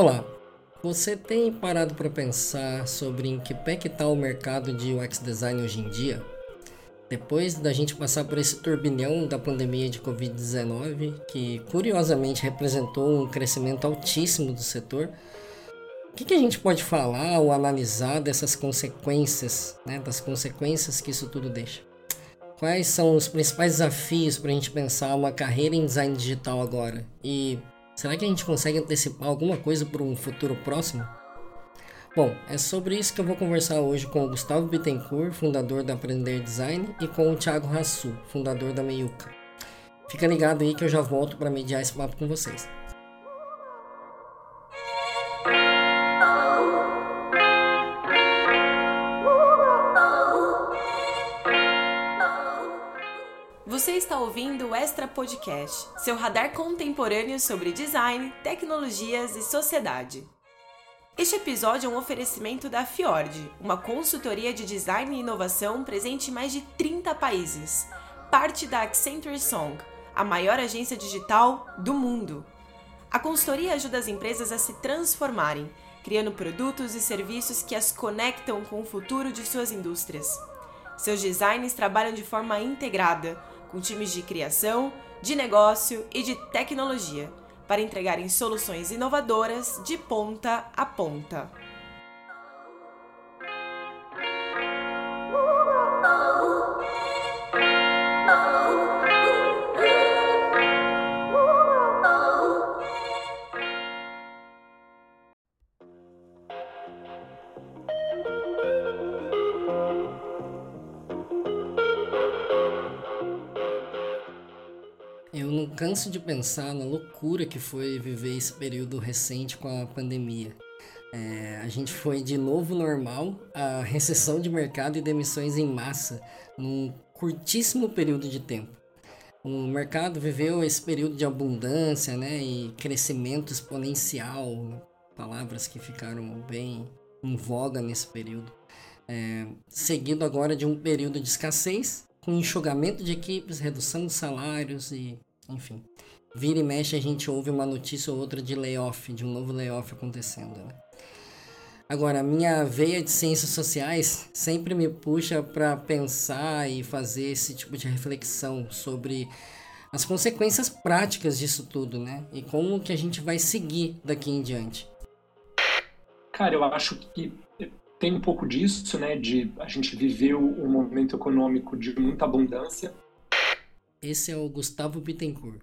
Olá, você tem parado para pensar sobre em que pé que está o mercado de UX design hoje em dia? Depois da gente passar por esse turbilhão da pandemia de Covid-19, que curiosamente representou um crescimento altíssimo do setor, o que, que, a gente pode falar ou analisar dessas consequências, né, das consequências que isso tudo deixa? Quais são os principais desafios para a gente pensar uma carreira em design digital agora? E Será que a gente consegue antecipar alguma coisa para um futuro próximo? Bom, é sobre isso que eu vou conversar hoje com o Gustavo Bittencourt, fundador da Aprender Design, e com o Thiago Rassu, fundador da Meiuca. Fica ligado aí que eu já volto para mediar esse papo com vocês. Você está ouvindo o Extra Podcast, seu radar contemporâneo sobre design, tecnologias e sociedade. Este episódio é um oferecimento da Fiord, uma consultoria de design e inovação presente em mais de 30 países, parte da Accenture Song, a maior agência digital do mundo. A consultoria ajuda as empresas a se transformarem, criando produtos e serviços que as conectam com o futuro de suas indústrias. Seus designs trabalham de forma integrada com times de criação, de negócio e de tecnologia, para entregarem soluções inovadoras de ponta a ponta. Canso de pensar na loucura que foi viver esse período recente com a pandemia. É, a gente foi de novo normal a recessão de mercado e demissões em massa num curtíssimo período de tempo. O mercado viveu esse período de abundância né, e crescimento exponencial, palavras que ficaram bem em voga nesse período. É, seguido agora de um período de escassez, com enxugamento de equipes, redução de salários e enfim. Vira e mexe a gente ouve uma notícia ou outra de layoff, de um novo layoff acontecendo. Né? Agora, minha veia de ciências sociais sempre me puxa para pensar e fazer esse tipo de reflexão sobre as consequências práticas disso tudo, né? E como que a gente vai seguir daqui em diante. Cara, eu acho que tem um pouco disso, né? De a gente viveu um momento econômico de muita abundância, esse é o Gustavo Bittencourt.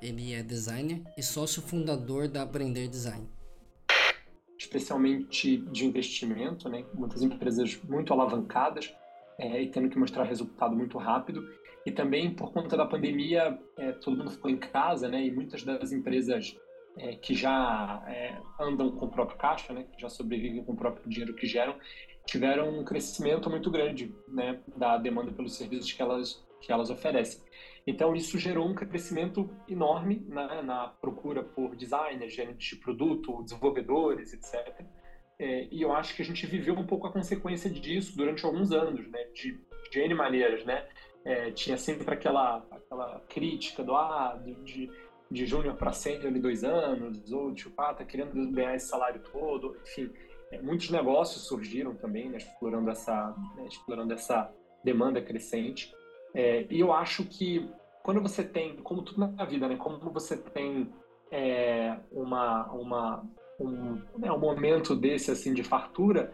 Ele é designer e sócio fundador da Aprender Design. Especialmente de investimento, né? muitas empresas muito alavancadas é, e tendo que mostrar resultado muito rápido. E também por conta da pandemia, é, todo mundo ficou em casa, né? E muitas das empresas é, que já é, andam com o próprio caixa, né? Que já sobrevivem com o próprio dinheiro que geram, tiveram um crescimento muito grande, né? Da demanda pelos serviços que elas que elas oferecem. Então, isso gerou um crescimento enorme né, na procura por designers, gerentes de produto, desenvolvedores, etc. É, e eu acho que a gente viveu um pouco a consequência disso durante alguns anos, né, de, de N maneiras. Né? É, tinha sempre aquela, aquela crítica do ah, de, de, júnior para sênior em dois anos, ou tipo, ah, tá querendo ganhar esse salário todo. Enfim, é, muitos negócios surgiram também, né, explorando, essa, né, explorando essa demanda crescente. É, e eu acho que quando você tem, como tudo na vida, né, como você tem é, uma, uma, um, né, um momento desse assim de fartura,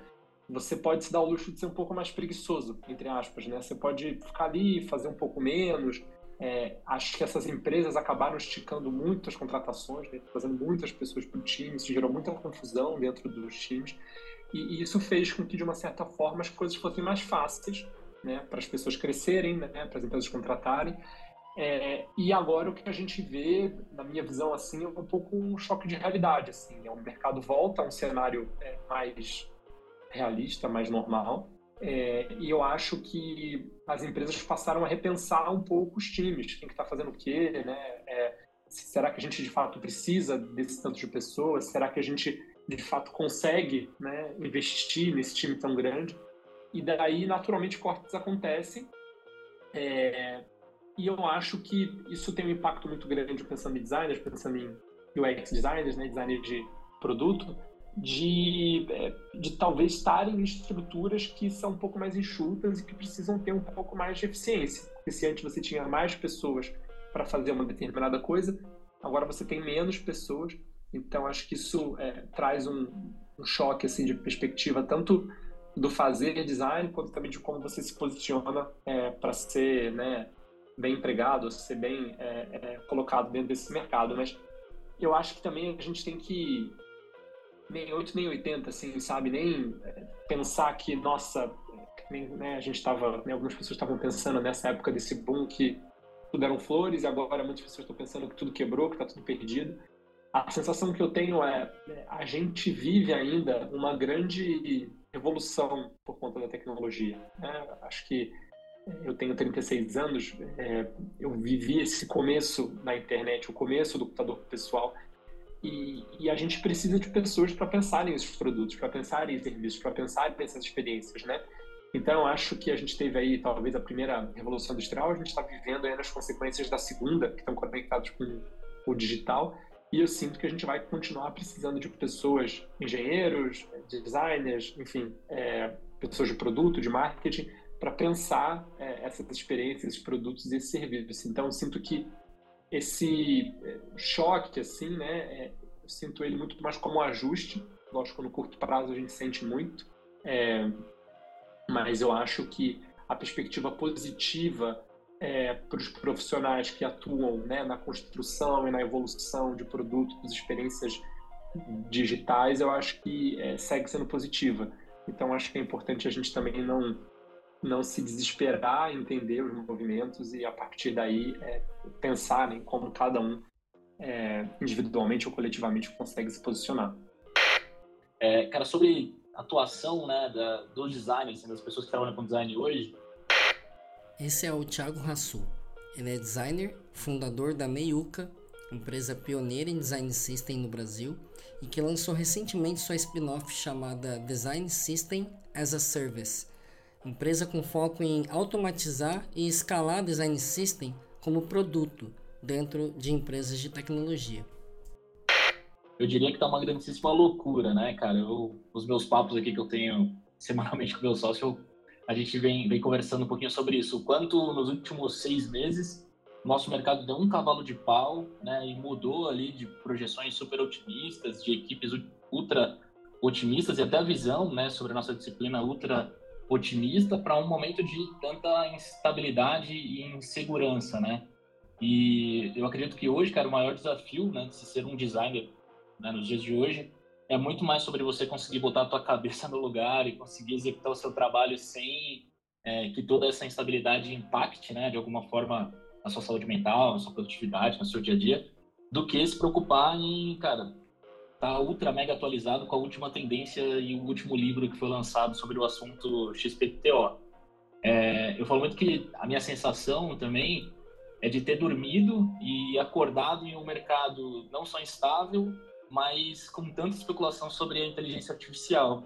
você pode se dar o luxo de ser um pouco mais preguiçoso, entre aspas, né? Você pode ficar ali, fazer um pouco menos. É, acho que essas empresas acabaram esticando muito as contratações, né? trazendo muitas pessoas para o time, isso gerou muita confusão dentro dos times. E, e, isso fez com que, de uma certa forma, as coisas fossem mais fáceis né, para as pessoas crescerem, né, para as empresas contratarem. É, e agora o que a gente vê, na minha visão, assim, é um pouco um choque de realidade. Assim, é o mercado volta a um cenário é, mais realista, mais normal. É, e eu acho que as empresas passaram a repensar um pouco os times, quem que está fazendo o quê, né? É, será que a gente de fato precisa desse tanto de pessoas? Será que a gente de fato consegue né, investir nesse time tão grande? E daí naturalmente cortes acontecem. É, e eu acho que isso tem um impacto muito grande pensando em designers, pensando em UX designers, né, designers de, produto, de, é, de talvez estarem em estruturas que são um pouco mais enxutas e que precisam ter um pouco mais de eficiência. Porque se antes você tinha mais pessoas para fazer uma determinada coisa, agora você tem menos pessoas. Então, acho que isso é, traz um, um choque assim, de perspectiva, tanto do fazer design, quanto também de como você se posiciona é, para ser né, bem empregado, ser bem é, é, colocado dentro desse mercado. Mas eu acho que também a gente tem que nem 8 nem 80, assim, sabe? Nem é, pensar que, nossa, nem, né, a gente estava, né, algumas pessoas estavam pensando nessa época desse boom que tudo eram flores e agora muitas pessoas estão pensando que tudo quebrou, que está tudo perdido. A sensação que eu tenho é, é a gente vive ainda uma grande evolução por conta da tecnologia. Né? Acho que eu tenho 36 anos, é, eu vivi esse começo na internet, o começo do computador pessoal, e, e, a gente precisa de pessoas para pensarem esses produtos, para pensarem em serviços, para pensar nessas experiências, né? Então, acho que a gente teve aí, talvez, a primeira revolução industrial, a gente está vivendo aí nas consequências da segunda, que estão conectadas com o digital, e eu sinto que a gente vai continuar precisando de pessoas, engenheiros, designers, enfim, é, pessoas de produto, de marketing, para pensar é, essas experiências, esses produtos e esses serviços. Então, eu sinto que esse é, choque, assim, né, é, eu sinto ele muito mais como um ajuste. Lógico, no curto prazo a gente sente muito, é, mas eu acho que a perspectiva positiva é, para os profissionais que atuam né, na construção e na evolução de produtos, experiências digitais, eu acho que é, segue sendo positiva. Então, acho que é importante a gente também não não se desesperar, entender os movimentos e a partir daí é, pensar em como cada um é, individualmente ou coletivamente consegue se posicionar. É, cara, sobre atuação né, da, dos designers, das pessoas que trabalham com design hoje. Esse é o Thiago Rassu. Ele é designer, fundador da Meiuca, empresa pioneira em design system no Brasil e que lançou recentemente sua spin-off chamada Design System as a Service empresa com foco em automatizar e escalar design system como produto dentro de empresas de tecnologia. Eu diria que tá uma grandíssima loucura, né, cara? Eu, os meus papos aqui que eu tenho semanalmente com meu sócio, a gente vem, vem conversando um pouquinho sobre isso. O quanto nos últimos seis meses nosso mercado deu um cavalo de pau, né, e mudou ali de projeções super otimistas, de equipes ultra otimistas e até a visão, né, sobre a nossa disciplina ultra otimista para um momento de tanta instabilidade e insegurança, né? E eu acredito que hoje, cara, o maior desafio, né, de ser um designer né, nos dias de hoje é muito mais sobre você conseguir botar a tua cabeça no lugar e conseguir executar o seu trabalho sem é, que toda essa instabilidade impacte, né, de alguma forma na sua saúde mental, na sua produtividade, no seu dia a dia, do que se preocupar em, cara, tá ultra mega atualizado com a última tendência e o último livro que foi lançado sobre o assunto XPTO. É, eu falo muito que a minha sensação também é de ter dormido e acordado em um mercado não só instável, mas com tanta especulação sobre a inteligência artificial.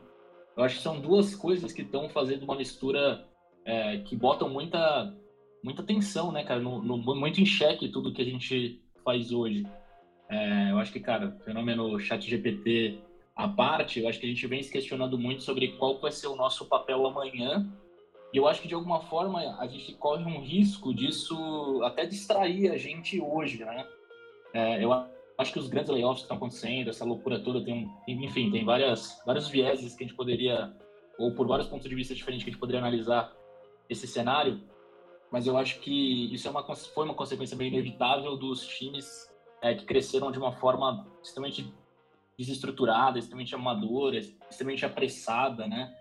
Eu acho que são duas coisas que estão fazendo uma mistura é, que botam muita muita tensão, né, cara, no, no, muito em xeque tudo que a gente faz hoje. É, eu acho que, cara, fenômeno chat GPT à parte, eu acho que a gente vem se questionando muito sobre qual vai ser o nosso papel amanhã. E eu acho que, de alguma forma, a gente corre um risco disso até distrair a gente hoje, né? É, eu acho que os grandes layoffs que estão acontecendo, essa loucura toda, tem, enfim, tem várias, vários vieses que a gente poderia, ou por vários pontos de vista diferentes que a gente poderia analisar esse cenário. Mas eu acho que isso é uma, foi uma consequência bem inevitável dos times é, que cresceram de uma forma extremamente desestruturada, extremamente amadora, extremamente apressada, né?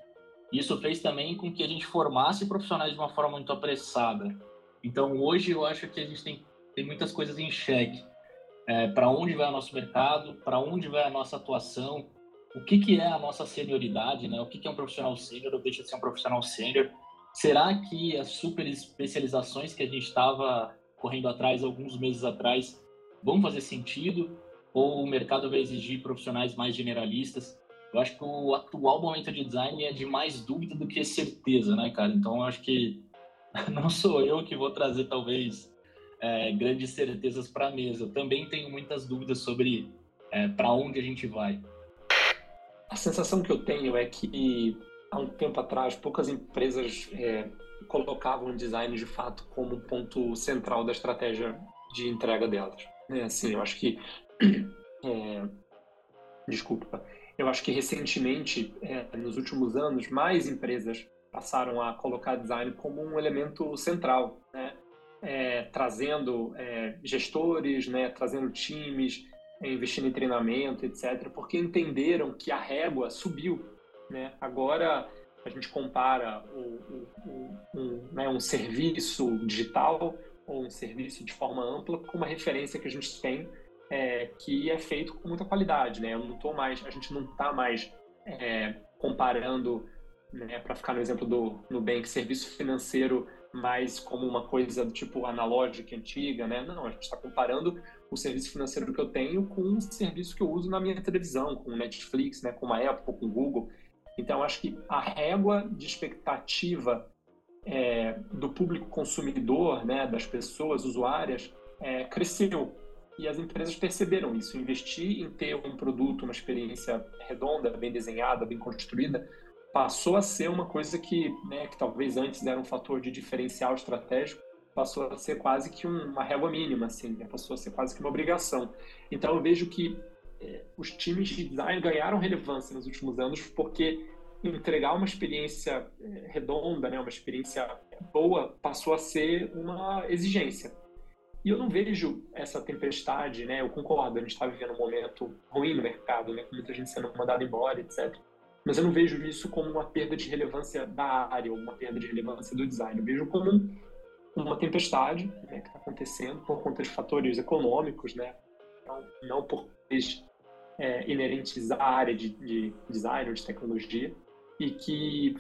Isso fez também com que a gente formasse profissionais de uma forma muito apressada. Então, hoje eu acho que a gente tem, tem muitas coisas em xeque. É, para onde vai o nosso mercado? Para onde vai a nossa atuação? O que, que é a nossa senioridade? Né? O que, que é um profissional sênior ou deixa de ser um profissional sênior? Será que as super especializações que a gente estava correndo atrás alguns meses atrás vão fazer sentido ou o mercado vai exigir profissionais mais generalistas? Eu acho que o atual momento de design é de mais dúvida do que certeza, né, cara? Então, eu acho que não sou eu que vou trazer, talvez, é, grandes certezas para a mesa. Também tenho muitas dúvidas sobre é, para onde a gente vai. a sensação que eu tenho é que há um tempo atrás poucas empresas é, colocavam o design de fato como ponto central da estratégia de entrega delas. É, assim, eu acho que é, desculpa, eu acho que recentemente, é, nos últimos anos, mais empresas passaram a colocar design como um elemento central, né? É, trazendo é, gestores, né? trazendo times, é, investindo em treinamento, etc., porque entenderam que a régua subiu. Né? Agora a gente compara o, o, um, né, um serviço digital ou um serviço de forma ampla com uma referência que a gente tem é, que é feito com muita qualidade, né? Eu não tô mais, a gente não está mais é, comparando, né, para ficar no exemplo do Nubank, serviço financeiro mais como uma coisa tipo analógica, antiga, né? Não, a gente está comparando o serviço financeiro que eu tenho com o serviço que eu uso na minha televisão, com Netflix, né, com a Apple, com Google. Então, acho que a régua de expectativa é, do público consumidor, né, das pessoas usuárias, é, cresceu. E as empresas perceberam isso. Investir em ter um produto, uma experiência redonda, bem desenhada, bem construída, passou a ser uma coisa que, né, que talvez antes era um fator de diferencial estratégico, passou a ser quase que uma régua mínima, assim, né? passou a ser quase que uma obrigação. Então eu vejo que é, os times de design ganharam relevância nos últimos anos porque entregar uma experiência é, redonda, né, uma experiência boa, passou a ser uma exigência. E eu não vejo essa tempestade, né? Eu concordo, a gente está vivendo um momento ruim no mercado, né? Com muita gente sendo mandada embora, etc. Mas eu não vejo isso como uma perda de relevância da área ou uma perda de relevância do design. Eu vejo como um, uma tempestade né, que está acontecendo por conta de fatores econômicos, né? Não, não por é, inerentes à área de, de design ou de tecnologia e que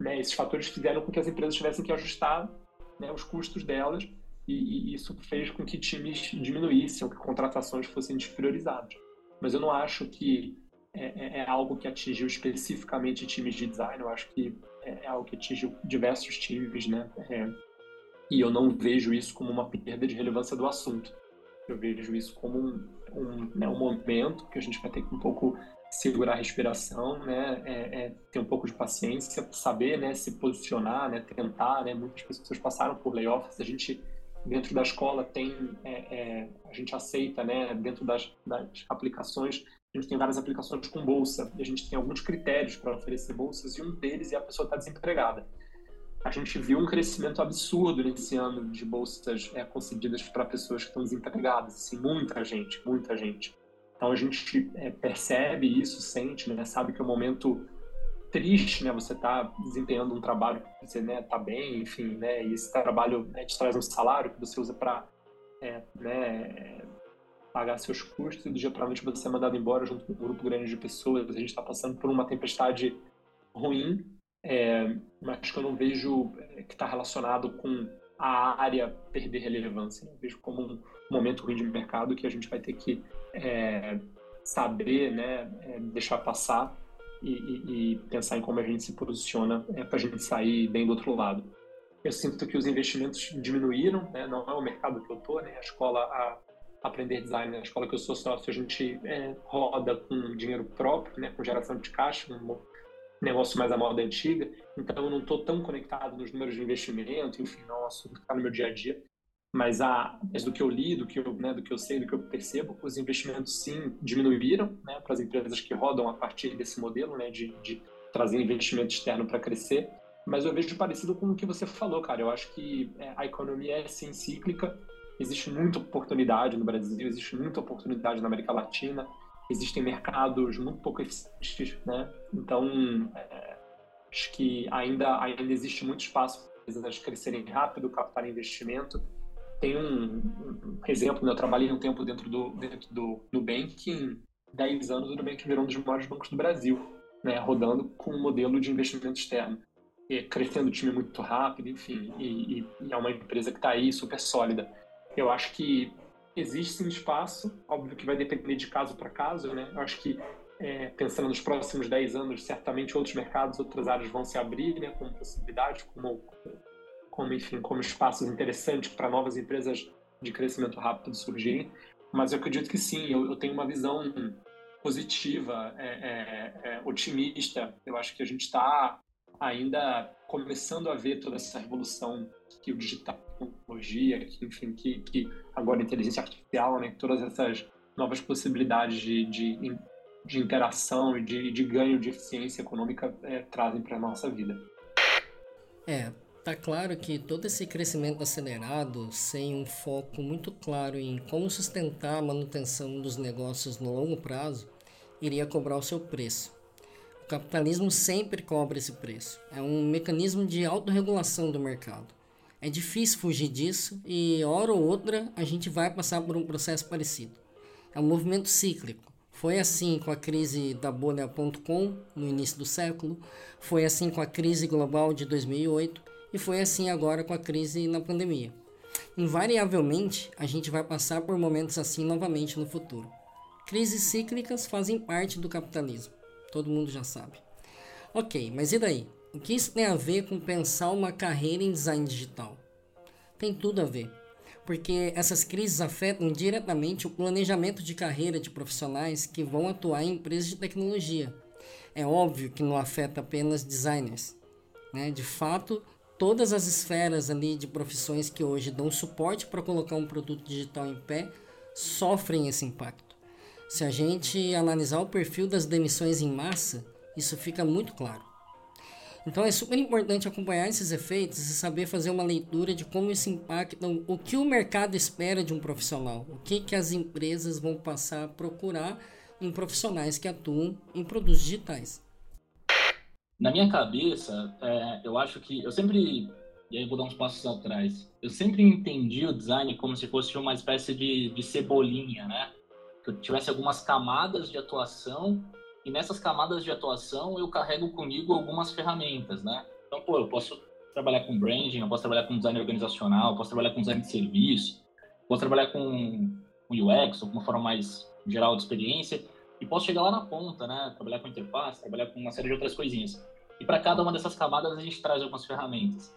né, esses fatores fizeram com que as empresas tivessem que ajustar né, os custos delas e, e, isso fez com que times diminuíssem, que contratações fossem despriorizadas. Mas eu não acho que é, é, é algo que atingiu especificamente times de design, eu acho que é, é algo que atingiu diversos times, né? É, e eu não vejo isso como uma perda de relevância do assunto. Eu vejo isso como um, um, né, um momento que a gente vai ter que um pouco segurar a respiração, né, é, é, ter um pouco de paciência, saber, né, se posicionar, né, tentar, né, muitas pessoas passaram por layoffs, a gente dentro da escola tem, é, é, a gente aceita, né, dentro das, das, aplicações, a gente tem várias aplicações com bolsa, e a gente tem alguns critérios para oferecer bolsas, e um deles é a pessoa estar tá desempregada. A gente viu um crescimento absurdo nesse ano de bolsas é, concedidas para pessoas que estão desempregadas, assim, muita gente, muita gente. Então a gente é, percebe isso, sente, né, sabe que é um momento triste, né? Você está desempenhando um trabalho que você né, tá bem, enfim, né? E esse trabalho né, te traz um salário que você usa para é, né, pagar seus custos e do dia para noite você é mandado embora junto com um grupo grande de pessoas. A gente está passando por uma tempestade ruim, é, mas que eu não vejo é, que está relacionado com a área perder relevância. Eu vejo como um momento ruim de mercado que a gente vai ter que é, saber, né, é, deixar passar e, e, pensar em como a gente se posiciona é, para a gente sair bem do outro lado. Eu sinto que os investimentos diminuíram, né? não é o mercado que eu estou, né? a escola, a Aprender Design, a escola que eu sou sócio, a gente é, roda com dinheiro próprio, né? com geração de caixa, um negócio mais à moda antiga, então eu não estou tão conectado nos números de investimento, enfim, não é um assunto que está no meu dia a dia, mas, a, mas do que eu li, do que eu, né, do que eu sei, do que eu percebo, os investimentos sim diminuíram né, para as empresas que rodam a partir desse modelo né, de, de trazer investimento externo para crescer. Mas eu vejo parecido com o que você falou, cara. Eu acho que é, a economia é sim cíclica, existe muita oportunidade no Brasil, existe muita oportunidade na América Latina, existem mercados muito pouco eficientes, né? Então, é, acho que ainda, ainda existe muito espaço para as empresas crescerem rápido, captarem investimento tem um, um, exemplo, né? eu trabalhei um tempo dentro do, dentro do Nubank, em 10 anos o Nubank virou um dos maiores bancos do Brasil, né? rodando com um modelo de investimento externo, e crescendo o time muito rápido, enfim, e, e, e é uma empresa que está aí super sólida. Eu acho que existe sim espaço, óbvio que vai depender de caso para caso, né? Eu acho que é, pensando nos próximos 10 anos, certamente outros mercados, outras áreas vão se abrir, né, como possibilidade, como como enfim, como espaços interessantes para novas empresas de crescimento rápido surgirem. Mas eu acredito que sim, eu, eu tenho uma visão positiva, é, é, é, otimista. Eu acho que a gente está ainda começando a ver toda essa revolução que o digital, a tecnologia, que, enfim, que, que agora a inteligência artificial, né, todas essas novas possibilidades de, de, de interação e de, de ganho de eficiência econômica é, trazem para a nossa vida. É, tá claro que todo esse crescimento acelerado, sem um foco muito claro em como sustentar a manutenção dos negócios no longo prazo, iria cobrar o seu preço. O capitalismo sempre cobra esse preço. É um mecanismo de autorregulação do mercado. É difícil fugir disso e, hora ou outra, a gente vai passar por um processo parecido. É um movimento cíclico. Foi assim com a crise da bolha.com no início do século, foi assim com a crise global de 2008 e foi assim agora com a crise na pandemia. Invariavelmente, a gente vai passar por momentos assim novamente no futuro. Crises cíclicas fazem parte do capitalismo. Todo mundo já sabe. Ok, mas e daí? O que isso tem a ver com pensar uma carreira em design digital? Tem tudo a ver. Porque essas crises afetam diretamente o planejamento de carreira de profissionais que vão atuar em empresas de tecnologia. É óbvio que não afeta apenas designers. Né? De fato, todas as esferas ali de profissões que hoje dão suporte para colocar um produto digital em pé sofrem esse impacto. Se a gente analisar o perfil das demissões em massa, isso fica muito claro. Então é super importante acompanhar esses efeitos e saber fazer uma leitura de como isso impacta o que o mercado espera de um profissional, o que, que as empresas vão passar a procurar em profissionais que atuam em produtos digitais. Na minha cabeça, é, eu acho que eu sempre e aí vou dar uns passos atrás. Eu sempre entendi o design como se fosse uma espécie de, de cebolinha, né? que eu tivesse algumas camadas de atuação e nessas camadas de atuação eu carrego comigo algumas ferramentas, né? Então, pô, eu posso trabalhar com branding, eu posso trabalhar com design organizacional, eu posso trabalhar com design de serviço, posso trabalhar com, UX, ou uma forma mais geral de experiência, e posso chegar lá na ponta, né? Trabalhar com interface, trabalhar com uma série de outras coisinhas. E para cada uma dessas camadas a gente traz algumas ferramentas.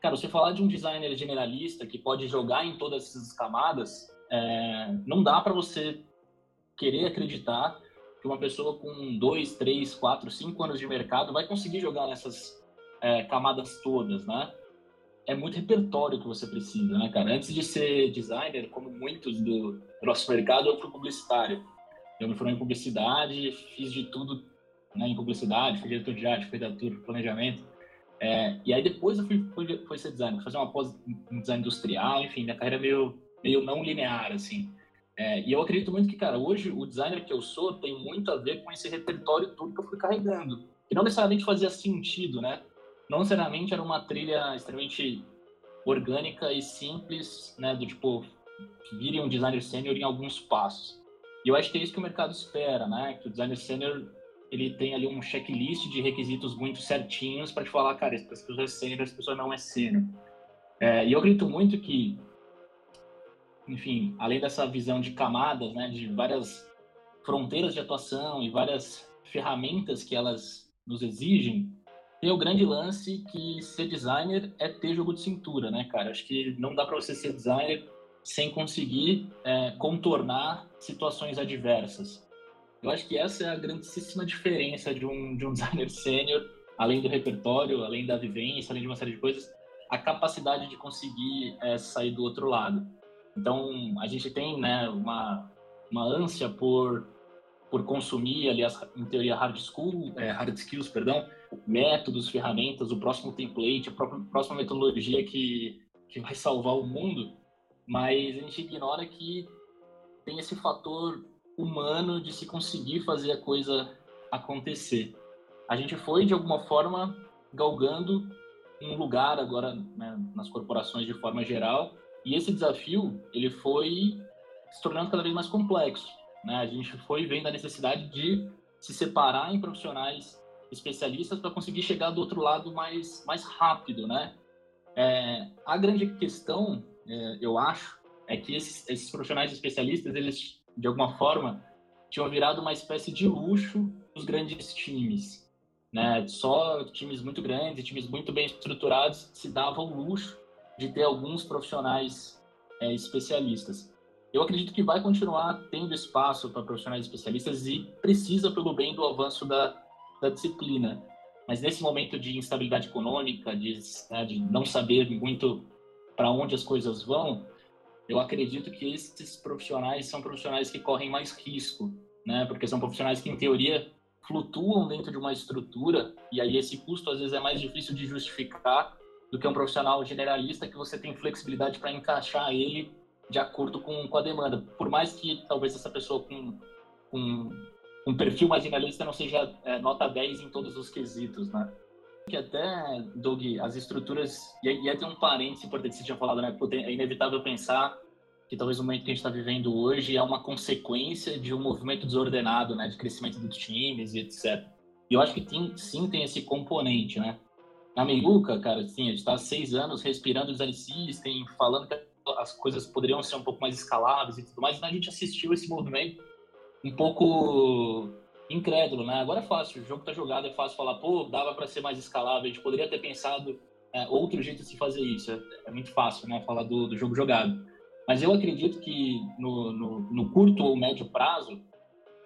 Cara, se falar de um designer generalista que pode jogar em todas essas camadas, é, não dá para você querer acreditar que uma pessoa com dois, três, quatro, cinco anos de mercado vai conseguir jogar nessas é, camadas todas, né? É muito repertório que você precisa, né, cara? Antes de ser designer, como muitos do nosso mercado, eu fui publicitário. Eu me formei em publicidade, fiz de tudo né, em publicidade, fui diretor de arte, fui redator, planejamento. É, e aí depois eu fui, fui, fui ser designer, fui fazer uma pós em design industrial, enfim, minha carreira é meio, meio não linear, assim. É, e eu acredito muito que, cara, hoje o designer que eu sou tem muito a ver com esse repertório tudo que eu fui carregando. E não necessariamente fazia sentido, né? Não necessariamente era uma trilha extremamente orgânica e simples, né? Do tipo, vire um designer sênior em alguns passos. E eu acho que é isso que o mercado espera, né? Que o designer sênior ele tem ali um checklist de requisitos muito certinhos para te falar, cara, essa pessoa é sênior, essa pessoa não é sênior. É, e eu acredito muito que enfim, além dessa visão de camadas, né, de várias fronteiras de atuação e várias ferramentas que elas nos exigem, tem o grande lance que ser designer é ter jogo de cintura, né, cara? Acho que não dá para você ser designer sem conseguir é, contornar situações adversas. Eu acho que essa é a grandíssima diferença de um, de um designer sênior, além do repertório, além da vivência, além de uma série de coisas, a capacidade de conseguir é, sair do outro lado. Então, a gente tem né, uma, uma ânsia por, por consumir, aliás, em teoria, hard, school, é, hard skills, perdão, métodos, ferramentas, o próximo template, a própria, próxima metodologia que, que vai salvar o mundo, mas a gente ignora que tem esse fator humano de se conseguir fazer a coisa acontecer. A gente foi, de alguma forma, galgando um lugar agora né, nas corporações de forma geral, e esse desafio, ele foi se tornando cada vez mais complexo. Né? A gente foi vendo a necessidade de se separar em profissionais especialistas para conseguir chegar do outro lado mais, mais rápido, né? É, a grande questão, é, eu acho, é que esses, esses profissionais especialistas, eles, de alguma forma, tinham virado uma espécie de luxo dos grandes times. Né? Só times muito grandes, times muito bem estruturados se davam o luxo de ter alguns profissionais é, especialistas. eu acredito que vai continuar tendo espaço para profissionais especialistas e precisa pelo bem do avanço da, da disciplina. Mas nesse momento de instabilidade econômica, de, né, de não saber muito para onde as coisas vão, eu acredito que esses profissionais são profissionais que correm mais risco, né? Porque são profissionais que, em teoria, flutuam dentro de uma estrutura e aí esse custo às vezes é mais difícil de justificar do que um profissional generalista que você tem flexibilidade para encaixar ele de acordo com, com a demanda. Por mais que talvez essa pessoa com, com um perfil mais generalista não seja é, nota 10 em todos os quesitos, né? Que até, Doug, as estruturas. E aí tem um parênteses importante que você tinha falado, né? É inevitável pensar que talvez o momento que a gente está vivendo hoje é uma consequência de um movimento desordenado, né? De crescimento dos times e etc. E eu acho que tem, sim tem esse componente, né? Na Meiuca, cara, assim, a gente está há seis anos respirando design system, falando que as coisas poderiam ser um pouco mais escaláveis e tudo mais, e a gente assistiu esse movimento um pouco incrédulo, né? Agora é fácil, o jogo tá jogado, é fácil falar, pô, dava para ser mais escalável, a gente poderia ter pensado é, outro jeito de se fazer isso. É, é, muito fácil, né? Falar do, do jogo jogado. Mas eu acredito que no, no, no curto ou médio prazo,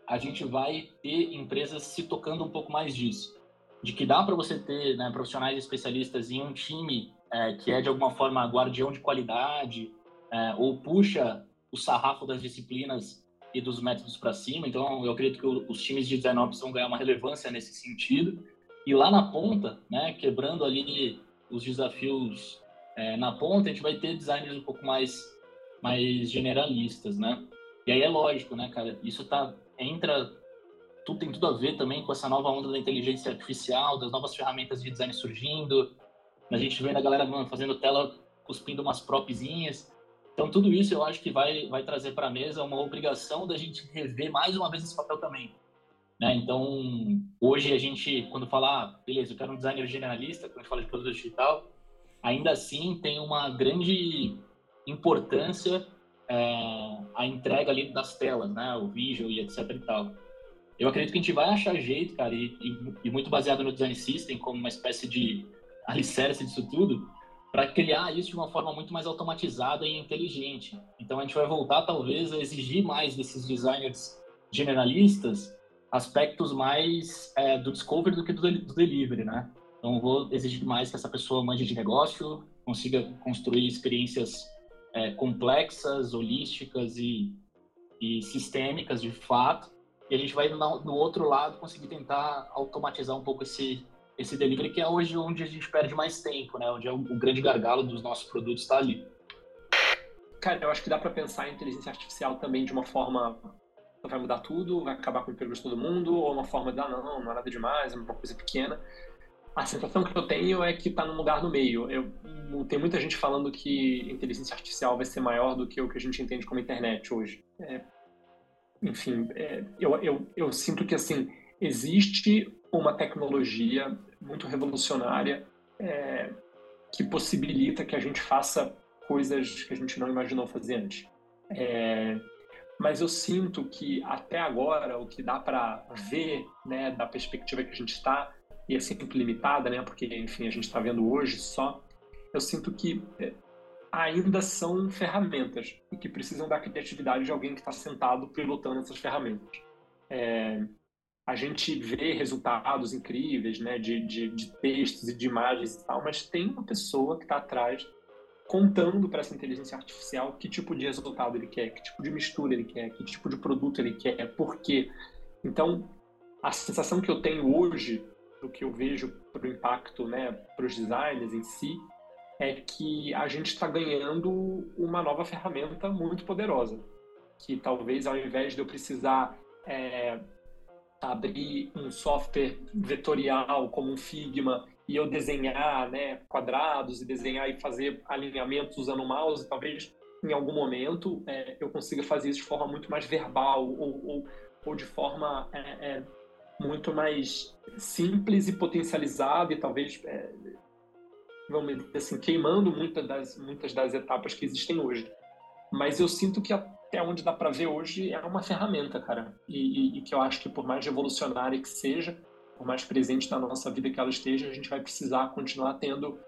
a gente vai ter empresas se tocando um pouco mais disso. De que dá para você ter né, profissionais especialistas em um time é, que é de alguma forma guardião de qualidade, é, ou puxa o sarrafo das disciplinas e dos métodos para cima. Então, eu acredito que os times de design ops vão ganhar uma relevância nesse sentido. E lá na ponta, né, quebrando ali os desafios é, na ponta, a gente vai ter designers um pouco mais, mais generalistas, né? E aí é lógico, né, cara? Isso tá entra tudo tem tudo a ver também com essa nova onda da inteligência artificial, das novas ferramentas de design surgindo. A gente vê a galera mano, fazendo tela cuspindo umas propzinhas. Então, tudo isso eu acho que vai, vai trazer para a mesa uma obrigação da gente rever mais uma vez esse papel também. Né? Então, hoje a gente, quando falar, ah, beleza, eu quero um designer generalista, quando a gente fala de produto digital, ainda assim tem uma grande importância é, a entrega ali das telas, né? o visual e etc e tal. Eu acredito que a gente vai achar jeito, cara, e, e, e muito baseado no design system como uma espécie de alicerce disso tudo, para criar isso de uma forma muito mais automatizada e inteligente. Então a gente vai voltar talvez a exigir mais desses designers generalistas aspectos mais é, do discovery do que do, do delivery, né? Então vou exigir mais que essa pessoa mande de negócio, consiga construir experiências é, complexas, holísticas e, e sistêmicas de fato. E a gente vai no, no outro lado conseguir tentar automatizar um pouco esse esse delivery que é hoje onde a gente perde mais tempo, né? Onde é o, grande gargalo dos nossos produtos está ali. Cara, eu acho que dá para pensar em inteligência artificial também de uma forma vai mudar tudo, vai acabar com o emprego de todo mundo, ou uma forma de, ah, não, não é nada demais, é uma coisa pequena. A sensação que eu tenho é que está num lugar no meio. Eu, tem muita gente falando que inteligência artificial vai ser maior do que o que a gente entende como internet hoje. É, enfim, é, eu, eu, eu sinto que, assim, existe uma tecnologia muito revolucionária é, que possibilita que a gente faça coisas que a gente não imaginou fazer antes. É, mas eu sinto que até agora o que dá para ver, né, da perspectiva que a gente está e é sempre limitada, né, porque enfim a gente está vendo hoje só, eu sinto que é, ainda são ferramentas e que precisam da criatividade de alguém que está sentado pilotando essas ferramentas. É, a gente vê resultados incríveis, né, de, de, de textos e de imagens e tal, mas tem uma pessoa que está atrás contando para essa inteligência artificial que tipo de resultado ele quer, que tipo de mistura ele quer, que tipo de produto ele quer, por quê. Então, a sensação que eu tenho hoje, do que eu vejo para o impacto né, para os designers em si, é que a gente está ganhando uma nova ferramenta muito poderosa. Que talvez ao invés de eu precisar é, abrir um software vetorial como um Figma e eu desenhar né, quadrados e desenhar e fazer alinhamentos usando o mouse, talvez em algum momento é, eu consiga fazer isso de forma muito mais verbal ou, ou, ou de forma é, é, muito mais simples e potencializada e talvez, é, vamos dizer assim, queimando muitas das, muitas das etapas que existem hoje. Mas eu sinto que a até onde dá para ver hoje é uma ferramenta, cara. E, e, e, que eu acho que por mais revolucionária que seja, por mais presente na nossa vida que ela esteja, a gente vai precisar continuar tendo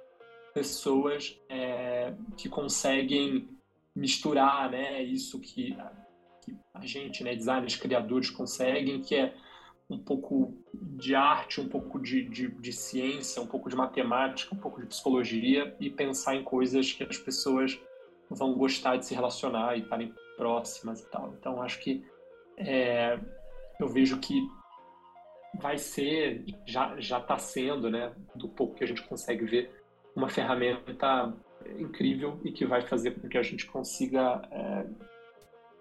pessoas é, que conseguem misturar, né, isso que, que a gente, né, designers, criadores conseguem, que é um pouco de arte, um pouco de, de, de, ciência, um pouco de matemática, um pouco de psicologia e pensar em coisas que as pessoas vão gostar de se relacionar e estarem próximas e tal. Então, acho que é, eu vejo que vai ser, já está sendo, né, do pouco que a gente consegue ver, uma ferramenta incrível e que vai fazer com que a gente consiga é,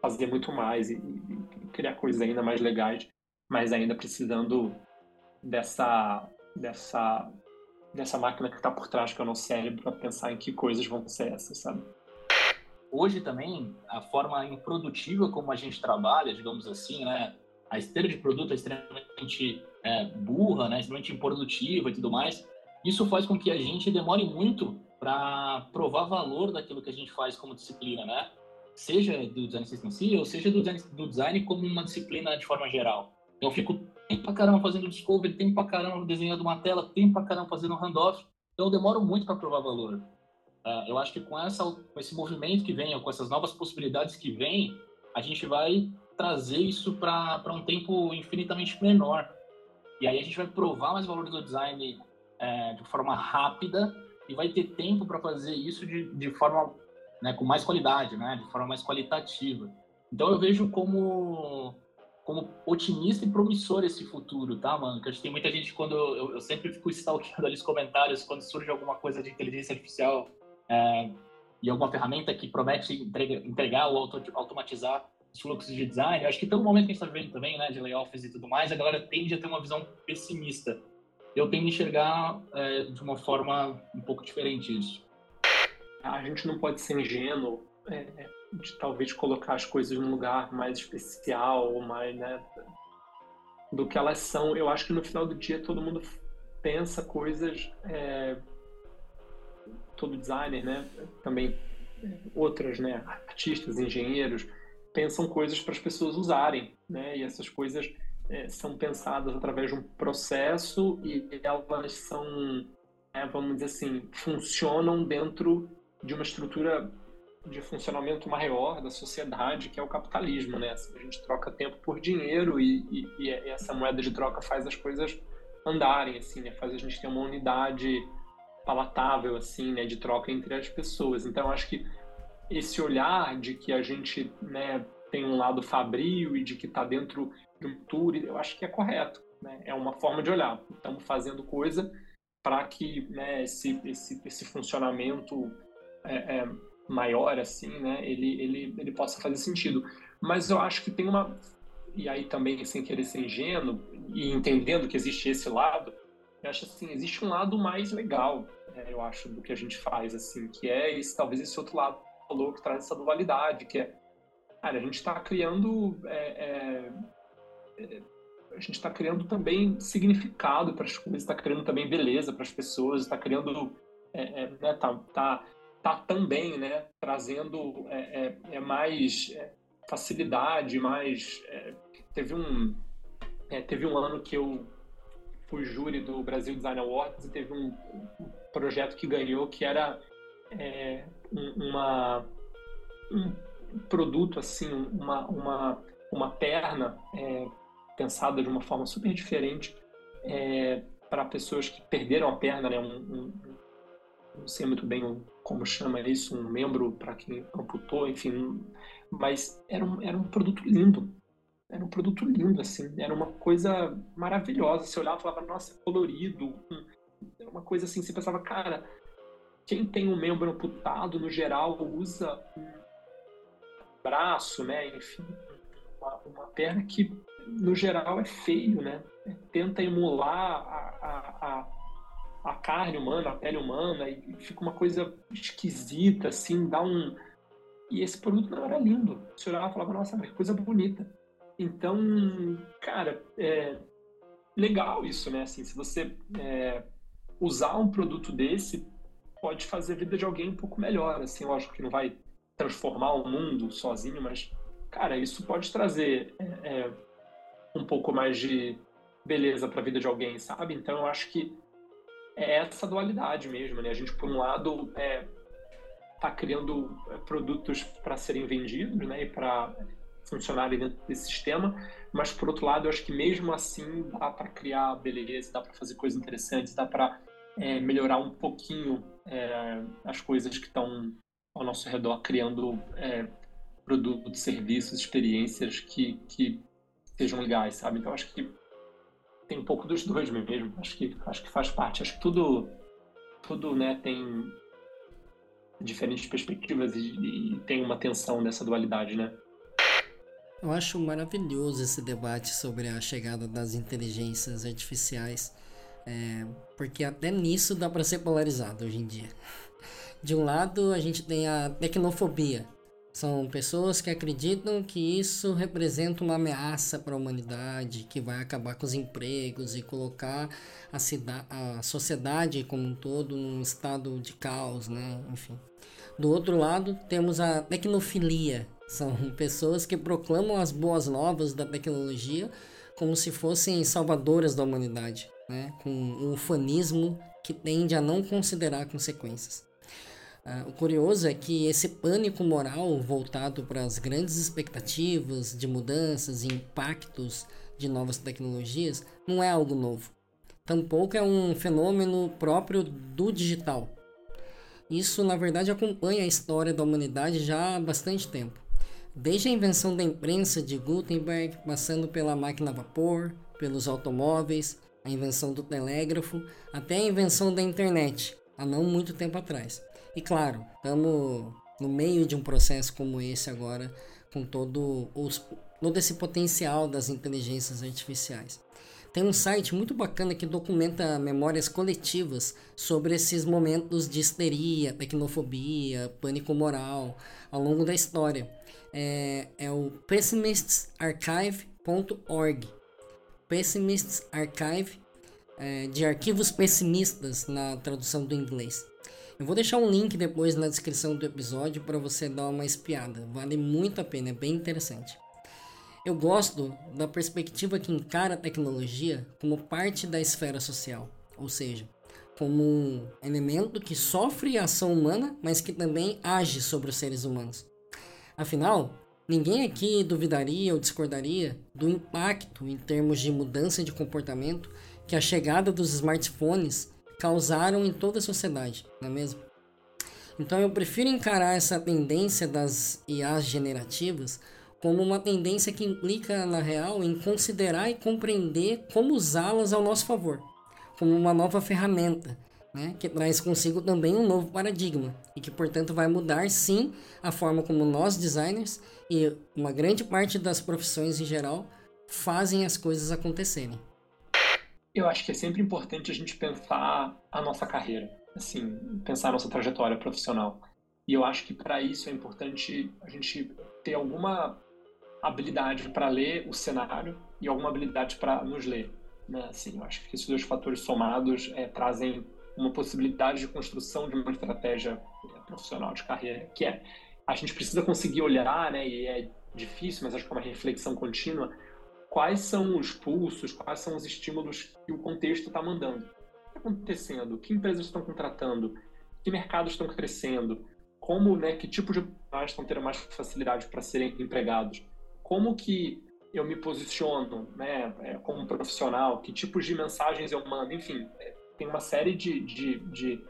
fazer muito mais e, e, criar coisas ainda mais legais, mas ainda precisando dessa dessa dessa máquina que está por trás que é o nosso cérebro para pensar em que coisas vão ser essas, sabe? Hoje também a forma improdutiva como a gente trabalha, digamos assim, né, a esteira de produto é extremamente é, burra, né, extremamente improdutiva e tudo mais. Isso faz com que a gente demore muito para provar valor daquilo que a gente faz como disciplina, né? Seja do design system em si, ou seja do design, do design como uma disciplina de forma geral. Então, eu fico tempo pra caramba fazendo discovery, tempo pra caramba desenhando uma tela, tempo pra caramba fazendo handoff. Então, eu demoro muito para provar valor. Uh, eu acho que com, essa, com esse movimento que vem, com essas novas possibilidades que vem, a gente vai trazer isso para um tempo infinitamente menor. E aí a gente vai provar mais valor do design é, de forma rápida e vai ter tempo para fazer isso de, de forma né, com mais qualidade, né, de forma mais qualitativa. Então eu vejo como como otimista e promissor esse futuro, tá, mano? Que acho que tem muita gente quando eu, eu sempre fico stalkeando ali os comentários quando surge alguma coisa de inteligência artificial é, e alguma ferramenta que promete entrega, entregar ou auto, automatizar os fluxos de design. Eu acho que todo momento que a gente está vivendo também, né, de layoffs e tudo mais, a galera tende a ter uma visão pessimista. Eu tendo a enxergar é, de uma forma um pouco diferente isso. A gente não pode ser ingênuo é, de talvez colocar as coisas num lugar mais especial ou mais, né, do que elas são. Eu acho que no final do dia todo mundo pensa coisas, é, todo designer, né, também outras, né, artistas, engenheiros, pensam coisas para as pessoas usarem, né? E essas coisas é, são pensadas através de um processo e elas são, é, vamos dizer assim, funcionam dentro de uma estrutura de funcionamento maior da sociedade, que é o capitalismo, né? A gente troca tempo por dinheiro e, e, e essa moeda de troca faz as coisas andarem, assim, né? Faz a gente ter uma unidade palatável, assim, né? De troca entre as pessoas. Então, acho que esse olhar de que a gente né, tem um lado fabril e de que está dentro de um tour, eu acho que é correto. Né? É uma forma de olhar. Estamos fazendo coisa para que né, esse, esse, esse funcionamento é, é, maior, assim, né, ele, ele, ele possa fazer sentido. Mas eu acho que tem uma... E aí também, sem querer ser ingênuo, e entendendo que existe esse lado, eu acho assim, existe um lado mais legal, né, eu acho, do que a gente faz, assim, que é esse, talvez esse outro lado falou que traz essa dualidade, que é, cara, a gente está criando, é, é, é, a gente está criando também significado para as coisas, está criando também beleza para as pessoas, está criando, é, é, né, tá, tá, tá também, né, trazendo é, é, mais facilidade, mais, teve um, teve um ano que eu fui júri do Brasil Design Awards e teve um projeto que ganhou que era é, uma, um produto, assim, uma, uma, uma perna é, pensada de uma forma super diferente é, para pessoas que perderam a perna, né? Um, um, não sei muito bem como chama isso, um membro para quem amputou, enfim, mas era um, era um produto lindo, era um produto lindo, assim, era uma coisa maravilhosa. Você olhava e falava, nossa, colorido, era uma coisa assim, você pensava, cara, quem tem um membro amputado, no geral, usa um braço, né? Enfim, uma, uma perna que, no geral, é feio, né? Tenta emular a, a, a, a carne humana, a pele humana, e fica uma coisa esquisita, assim, dá um... E esse produto não era lindo. Você olhava e falava, nossa, que coisa bonita. Então, cara, é legal isso, né? Assim, se você é, usar um produto desse pode fazer a vida de alguém um pouco melhor. Assim, lógico que não vai transformar o mundo sozinho, mas, cara, isso pode trazer é, é, um pouco mais de beleza para a vida de alguém, sabe? Então, eu acho que é essa dualidade mesmo, né? A gente, por um lado, é, está criando é, produtos para serem vendidos, né, e para funcionarem dentro desse sistema, mas por outro lado, eu acho que mesmo assim dá para criar beleza, dá para fazer coisas interessantes, dá para é, melhorar um pouquinho é, as coisas que estão ao nosso redor, criando é, produtos, serviços, experiências que, que sejam legais, sabe? Então acho que tem um pouco dos dois mesmo. Acho que acho que faz parte. Acho que tudo tudo né tem diferentes perspectivas e, e tem uma tensão nessa dualidade, né? Eu acho maravilhoso esse debate sobre a chegada das inteligências artificiais, é, porque até nisso dá para ser polarizado hoje em dia. De um lado, a gente tem a tecnofobia, são pessoas que acreditam que isso representa uma ameaça para a humanidade, que vai acabar com os empregos e colocar a, a sociedade como um todo num estado de caos, né? Enfim. Do outro lado, temos a tecnofilia. São pessoas que proclamam as boas novas da tecnologia como se fossem salvadoras da humanidade, né? com um ufanismo que tende a não considerar consequências. Uh, o curioso é que esse pânico moral voltado para as grandes expectativas de mudanças e impactos de novas tecnologias não é algo novo. Tampouco é um fenômeno próprio do digital. Isso, na verdade, acompanha a história da humanidade já há bastante tempo. Desde a invenção da imprensa de Gutenberg, passando pela máquina a vapor, pelos automóveis, a invenção do telégrafo, até a invenção da internet, há não muito tempo atrás. E claro, estamos no meio de um processo como esse agora, com todo, os, todo esse potencial das inteligências artificiais. Tem um site muito bacana que documenta memórias coletivas sobre esses momentos de histeria, tecnofobia, pânico moral ao longo da história. É, é o pessimistsarchive.org. Pessimistsarchive Archive, é, de arquivos pessimistas na tradução do inglês. Eu vou deixar um link depois na descrição do episódio para você dar uma espiada. Vale muito a pena, é bem interessante. Eu gosto da perspectiva que encara a tecnologia como parte da esfera social, ou seja, como um elemento que sofre a ação humana, mas que também age sobre os seres humanos. Afinal, ninguém aqui duvidaria ou discordaria do impacto em termos de mudança de comportamento que a chegada dos smartphones causaram em toda a sociedade, não é mesmo? Então eu prefiro encarar essa tendência das IAs generativas como uma tendência que implica, na real, em considerar e compreender como usá-las ao nosso favor, como uma nova ferramenta, né, que traz consigo também um novo paradigma e que, portanto, vai mudar sim a forma como nós, designers, e uma grande parte das profissões em geral, fazem as coisas acontecerem eu acho que é sempre importante a gente pensar a nossa carreira, assim, pensar a nossa trajetória profissional. E eu acho que para isso é importante a gente ter alguma habilidade para ler o cenário e alguma habilidade para nos ler. Né? Assim, eu acho que esses dois fatores somados é, trazem uma possibilidade de construção de uma estratégia é, profissional de carreira, que é a gente precisa conseguir olhar, né, e é difícil, mas acho que é uma reflexão contínua, quais são os pulsos, quais são os estímulos que o contexto está mandando. O que está acontecendo? Que empresas estão contratando? Que mercados estão crescendo? Como, né, que tipo de profissionais estão tendo mais facilidade para serem empregados? Como que eu me posiciono né, é, como profissional? Que tipos de mensagens eu mando? Enfim, é, tem uma série de, de, de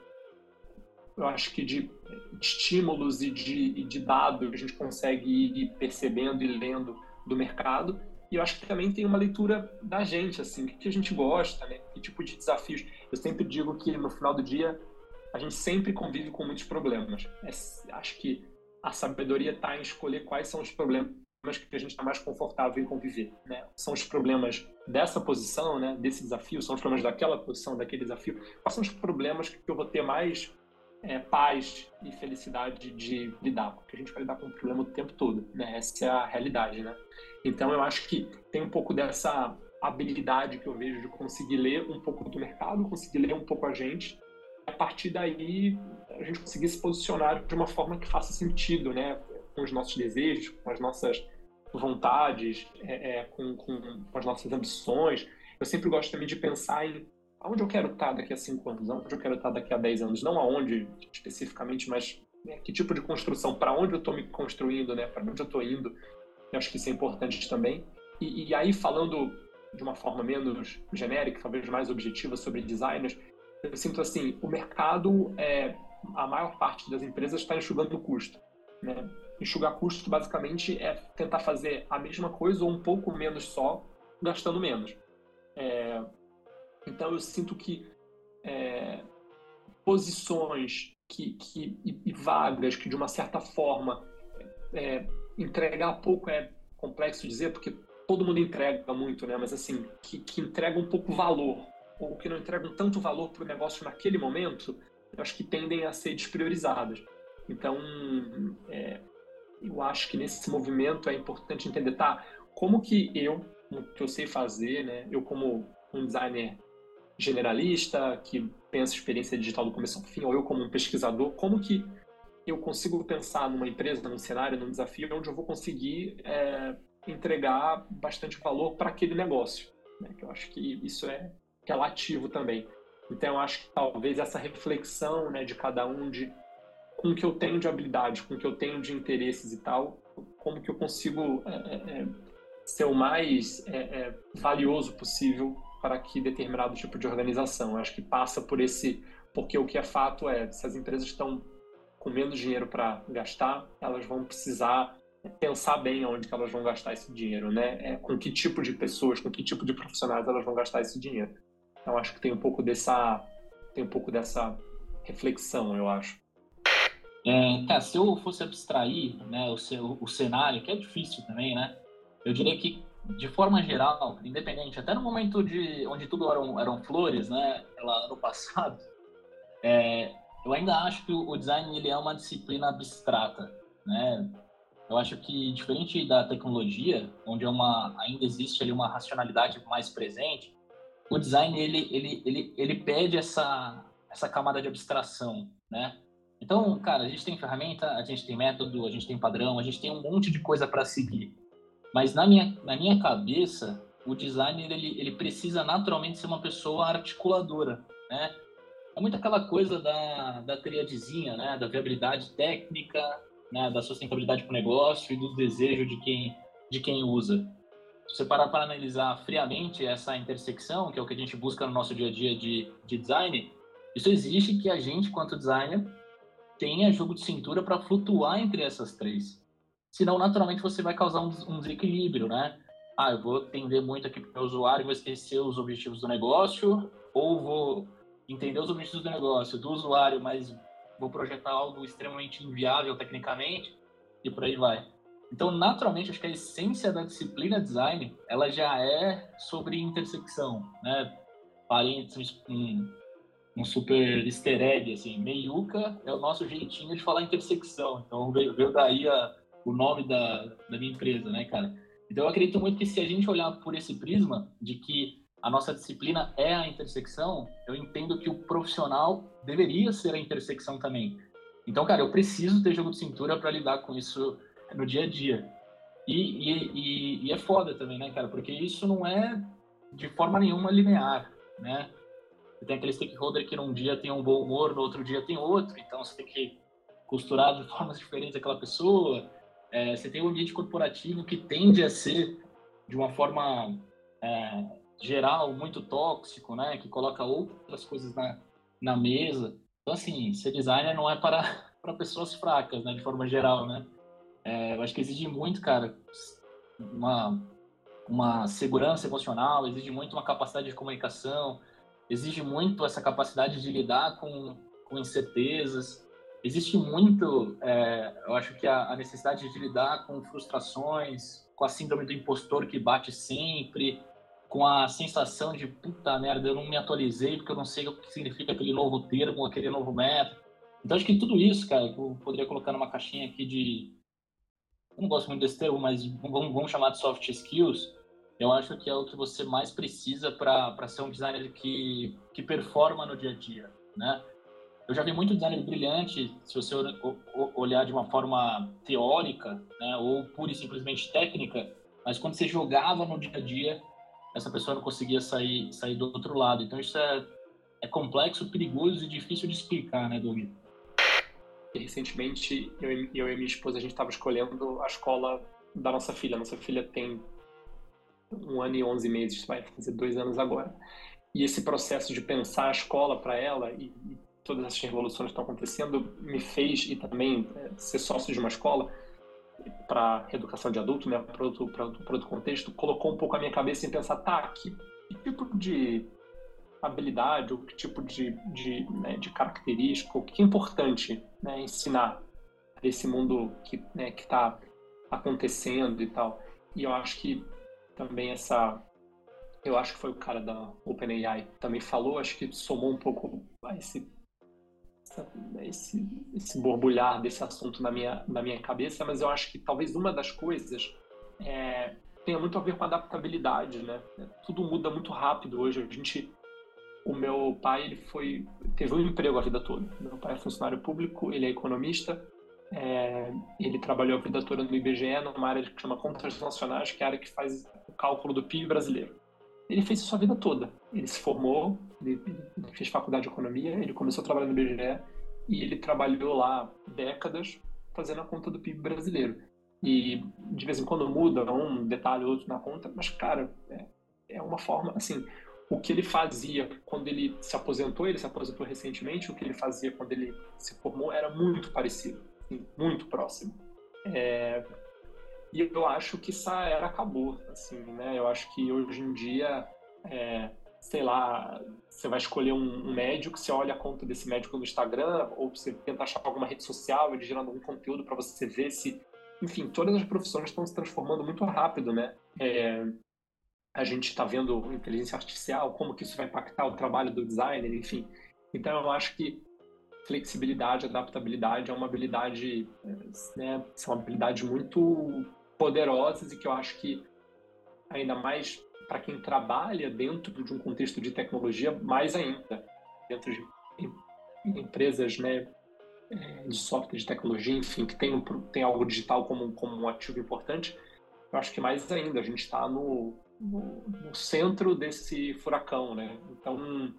eu acho que de estímulos e de, de dados que a gente consegue ir percebendo e lendo do mercado e eu acho que também tem uma leitura da gente, assim, o que a gente gosta, né? Que tipo de desafios. Eu sempre digo que no final do dia a gente sempre convive com muitos problemas. É, acho que a sabedoria está em escolher quais são os problemas que a gente está mais confortável em conviver, né? São os problemas dessa posição, né? Desse desafio, são os problemas daquela posição, daquele desafio. Quais são os problemas que eu vou ter mais é, paz e felicidade de lidar, porque a gente vai lidar com o problema o tempo todo, né? Essa é a realidade, né? Então eu acho que tem um pouco dessa habilidade que eu vejo de conseguir ler um pouco do mercado, conseguir ler um pouco a gente, a partir daí a gente conseguir se posicionar de uma forma que faça sentido, né? Com os nossos desejos, com as nossas vontades, é, é, com, com, com as nossas ambições. Eu sempre gosto também de pensar em aonde eu quero estar daqui a cinco anos, aonde eu quero estar daqui a dez anos, não aonde especificamente, mas né? que tipo de construção, para onde eu estou me construindo, né? para onde eu estou indo. Eu acho que isso é importante também. E, e, aí, falando de uma forma menos genérica, talvez mais objetiva sobre designers, eu sinto assim, o mercado, é, a maior parte das empresas está enxugando o custo. Né? Enxugar custo, basicamente, é tentar fazer a mesma coisa ou um pouco menos só, gastando menos. É, então, eu sinto que é, posições que, que, e, e, vagas que, de uma certa forma, é, entregar pouco é complexo dizer, porque todo mundo entrega muito, né? mas assim, que, que entrega um pouco valor, ou que não entregam tanto valor para o negócio naquele momento, eu acho que tendem a ser despriorizadas. Então, é, eu acho que nesse movimento é importante entender, tá, como que eu, o que eu sei fazer, né, eu como um designer generalista, que pensa experiência digital do começo ao fim, ou eu como um pesquisador, como que eu consigo pensar numa empresa, num cenário, num desafio, onde eu vou conseguir é, entregar bastante valor para aquele negócio. Né? Que eu acho que isso é relativo também. Então, eu acho que talvez essa reflexão né, de cada um, de com o que eu tenho de habilidade, com o que eu tenho de interesses e tal, como que eu consigo é, é, é ser o mais é, é, valioso possível para que determinado tipo de organização. Eu acho que passa por esse, porque o que é fato é, se as empresas estão com menos dinheiro para gastar, elas vão precisar pensar bem onde que elas vão gastar esse dinheiro, né? Com que tipo de pessoas, com que tipo de profissionais elas vão gastar esse dinheiro. Então acho que tem um pouco dessa tem um pouco dessa reflexão, eu acho. É, cara, se eu fosse abstrair né, o, seu, o cenário, que é difícil também, né? Eu diria que, de forma geral, independente, até no momento de onde tudo eram, eram flores, né? Lá no passado, é, eu ainda acho que o design ele é uma disciplina abstrata, né? Eu acho que diferente da tecnologia, onde é uma, ainda existe ali uma racionalidade mais presente, o design ele, ele, ele, ele pede essa, essa camada de abstração, né? Então, cara, a gente tem ferramenta, a gente tem método, a gente tem padrão, a gente tem um monte de coisa para seguir. Mas na minha, na minha cabeça, o designer ele, ele precisa naturalmente ser uma pessoa articuladora, né? É muito aquela coisa da, da triadezinha, né? Da viabilidade técnica, né? Da sustentabilidade para o negócio e do desejo de quem, de quem usa. Se você parar para analisar friamente essa intersecção, que é o que a gente busca no nosso dia a dia de, de design, isso exige que a gente, quanto designer, tenha jogo de cintura para flutuar entre essas três. Senão, naturalmente, você vai causar um, um desequilíbrio, né? Ah, eu vou atender muito aqui para o meu usuário vou esquecer os objetivos do negócio, ou vou entender os objetivos do negócio do usuário, mas vou projetar algo extremamente inviável tecnicamente, e por aí vai. Então, naturalmente, acho que a essência da disciplina design, ela já é sobre intersecção, né? Parênteses, um, um super easter egg, assim, meiuca é o nosso jeitinho de falar intersecção. Então, veio, veio daí a, o nome da, da minha empresa, né, cara? Então, eu acredito muito que se a gente olhar por esse prisma de que a nossa disciplina é a intersecção, eu entendo que o profissional deveria ser a intersecção também. Então, cara, eu preciso ter jogo de cintura para lidar com isso no dia a dia. E, e, e, e, é foda também, né, cara? Porque isso não é de forma nenhuma linear, né? Você tem aquele stakeholder que num dia tem um bom humor, no outro dia tem outro, então você tem que costurar de formas diferentes aquela pessoa. É, você tem um ambiente corporativo que tende a ser de uma forma é, geral muito tóxico, né? Que coloca outras coisas na, na mesa. Então, assim, ser designer não é para, para pessoas fracas, né? De forma geral, né? É, eu acho que exige muito, cara, uma, uma segurança emocional, exige muito uma capacidade de comunicação, exige muito essa capacidade de lidar com, com incertezas, existe muito, é, eu acho que a, a, necessidade de lidar com frustrações, com a síndrome do impostor que bate sempre, com a sensação de puta merda, eu não me atualizei porque eu não sei o que significa aquele novo termo, aquele novo método. Então acho que tudo isso, cara, eu poderia colocar numa caixinha aqui de eu não gosto muito desse termo, mas vamos, vamos chamar de soft skills, eu acho que é o que você mais precisa para ser um designer que, que performa no dia a dia, né? Eu já vi muito designer brilhante, se você olhar de uma forma teórica, né, ou pura e simplesmente técnica, mas quando você jogava no dia a dia, essa pessoa não conseguia sair, sair do outro lado. Então isso é, é complexo, perigoso e difícil de explicar, né? E recentemente, eu, eu e minha esposa, a gente estava escolhendo a escola da nossa filha. Nossa filha tem um ano e onze meses, vai fazer dois anos agora. E esse processo de pensar a escola para ela e, e, todas essas revoluções que estão acontecendo me fez, e também é, ser sócio de uma escola para educação de adulto, né, para outro, outro contexto, colocou um pouco a minha cabeça em pensar, tá, que, que tipo de habilidade ou que tipo de, de, né, de característica, o que é importante né, ensinar esse mundo que né, está acontecendo e tal. E eu acho que também essa eu acho que foi o cara da OpenAI também falou, acho que somou um pouco esse esse, esse borbulhar desse assunto na minha, na minha cabeça, mas eu acho que talvez uma das coisas é, tenha muito a ver com adaptabilidade, né? Tudo muda muito rápido hoje. A gente, o meu pai, ele foi, teve um emprego a vida toda. Meu pai é funcionário público, ele é economista, é, ele trabalhou a vida toda no IBGE, numa área que chama Contas Nacionais, que é a área que faz o cálculo do PIB brasileiro. Ele fez isso a vida toda. Ele se formou, ele, ele fez faculdade de economia, ele começou a trabalhar no IBGE e ele trabalhou lá décadas fazendo a conta do PIB brasileiro. E de vez em quando muda um detalhe ou outro na conta, mas, cara, é, é uma forma, assim, o que ele fazia quando ele se aposentou, ele se aposentou recentemente, o que ele fazia quando ele se formou era muito parecido, muito próximo. É, e eu acho que essa era acabou, assim, né? Eu acho que hoje em dia, é, sei lá, você vai escolher um, um, médico, você olha a conta desse médico no Instagram, ou você tenta achar alguma rede social, ele gerando algum conteúdo para você ver se. Enfim, todas as profissões estão se transformando muito rápido, né? É, a gente está vendo inteligência artificial, como que isso vai impactar o trabalho do designer, enfim. Então, eu acho que flexibilidade, adaptabilidade é uma habilidade, né, são habilidades muito poderosas e que eu acho que ainda mais para quem trabalha dentro de um contexto de tecnologia, mais ainda, dentro de empresas né, é, de software, de tecnologia, enfim, que tem, um, tem algo digital como, como um ativo importante, eu acho que mais ainda, a gente está no, no, no, centro desse furacão, né? Então,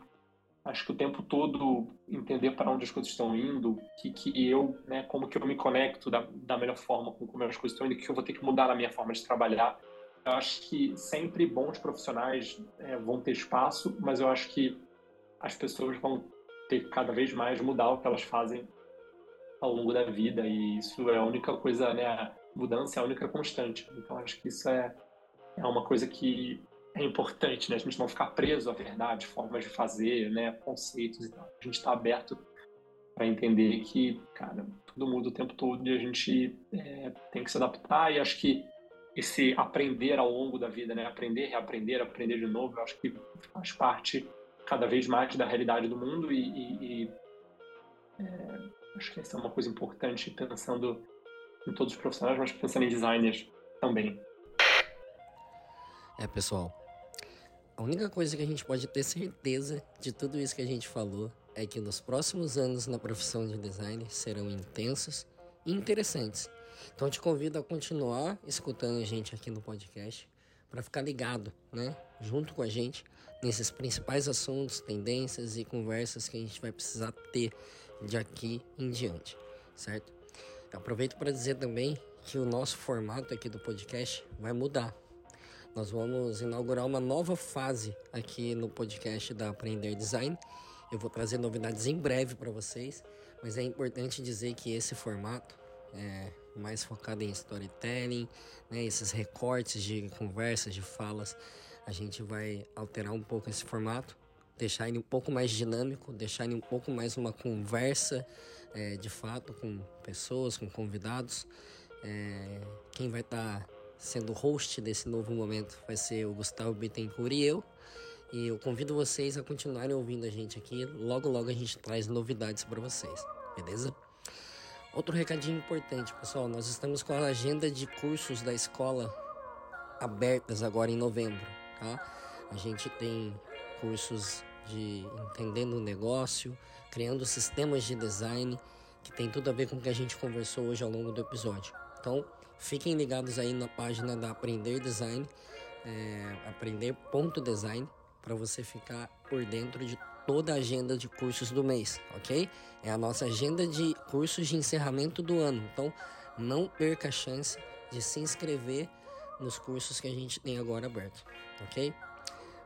acho que o tempo todo entender para onde as coisas estão indo, que, que eu, né, como que eu me conecto da, da melhor forma com como as coisas estão indo, que eu vou ter que mudar na minha forma de trabalhar. Eu acho que sempre bons profissionais é, vão ter espaço, mas eu acho que as pessoas vão ter que cada vez mais mudar o que elas fazem ao longo da vida e isso é a única coisa, né, a mudança é a única constante. Então acho que isso é, é uma coisa que é importante, né? A gente não ficar preso à verdade, formas de fazer, né? Conceitos e tal. A gente está aberto para entender que, cara, tudo muda o tempo todo e a gente é, tem que se adaptar. E acho que esse aprender ao longo da vida, né? Aprender, reaprender, aprender de novo, eu acho que faz parte cada vez mais da realidade do mundo e, e, e é, acho que essa é uma coisa importante pensando em todos os profissionais, mas pensando em designers também. É, pessoal, a única coisa que a gente pode ter certeza de tudo isso que a gente falou é que nos próximos anos na profissão de design serão intensos e interessantes. Então te convido a continuar escutando a gente aqui no podcast para ficar ligado, né, junto com a gente nesses principais assuntos, tendências e conversas que a gente vai precisar ter de aqui em diante, certo? Aproveito para dizer também que o nosso formato aqui do podcast vai mudar. Nós vamos inaugurar uma nova fase aqui no podcast da Aprender Design. Eu vou trazer novidades em breve para vocês, mas é importante dizer que esse formato é mais focado em storytelling, né, esses recortes de conversas, de falas, a gente vai alterar um pouco esse formato, deixar ele um pouco mais dinâmico, deixar ele um pouco mais uma conversa é, de fato com pessoas, com convidados. É, quem vai estar tá sendo host desse novo momento vai ser o Gustavo Bittencourt e eu. E eu convido vocês a continuarem ouvindo a gente aqui. Logo, logo a gente traz novidades para vocês, beleza? Outro recadinho importante, pessoal: nós estamos com a agenda de cursos da escola abertas agora em novembro, tá? A gente tem cursos de entendendo o negócio, criando sistemas de design, que tem tudo a ver com o que a gente conversou hoje ao longo do episódio. Então, Fiquem ligados aí na página da Aprender Design, é, aprender.design, para você ficar por dentro de toda a agenda de cursos do mês, ok? É a nossa agenda de cursos de encerramento do ano. Então, não perca a chance de se inscrever nos cursos que a gente tem agora aberto, ok?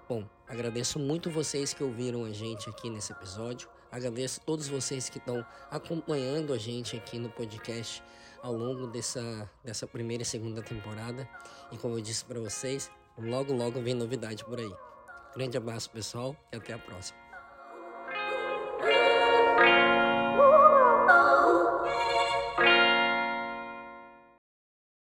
Bom, agradeço muito vocês que ouviram a gente aqui nesse episódio. Agradeço todos vocês que estão acompanhando a gente aqui no podcast ao longo dessa, dessa primeira e segunda temporada. E como eu disse para vocês, logo logo vem novidade por aí. Grande abraço, pessoal, e até a próxima.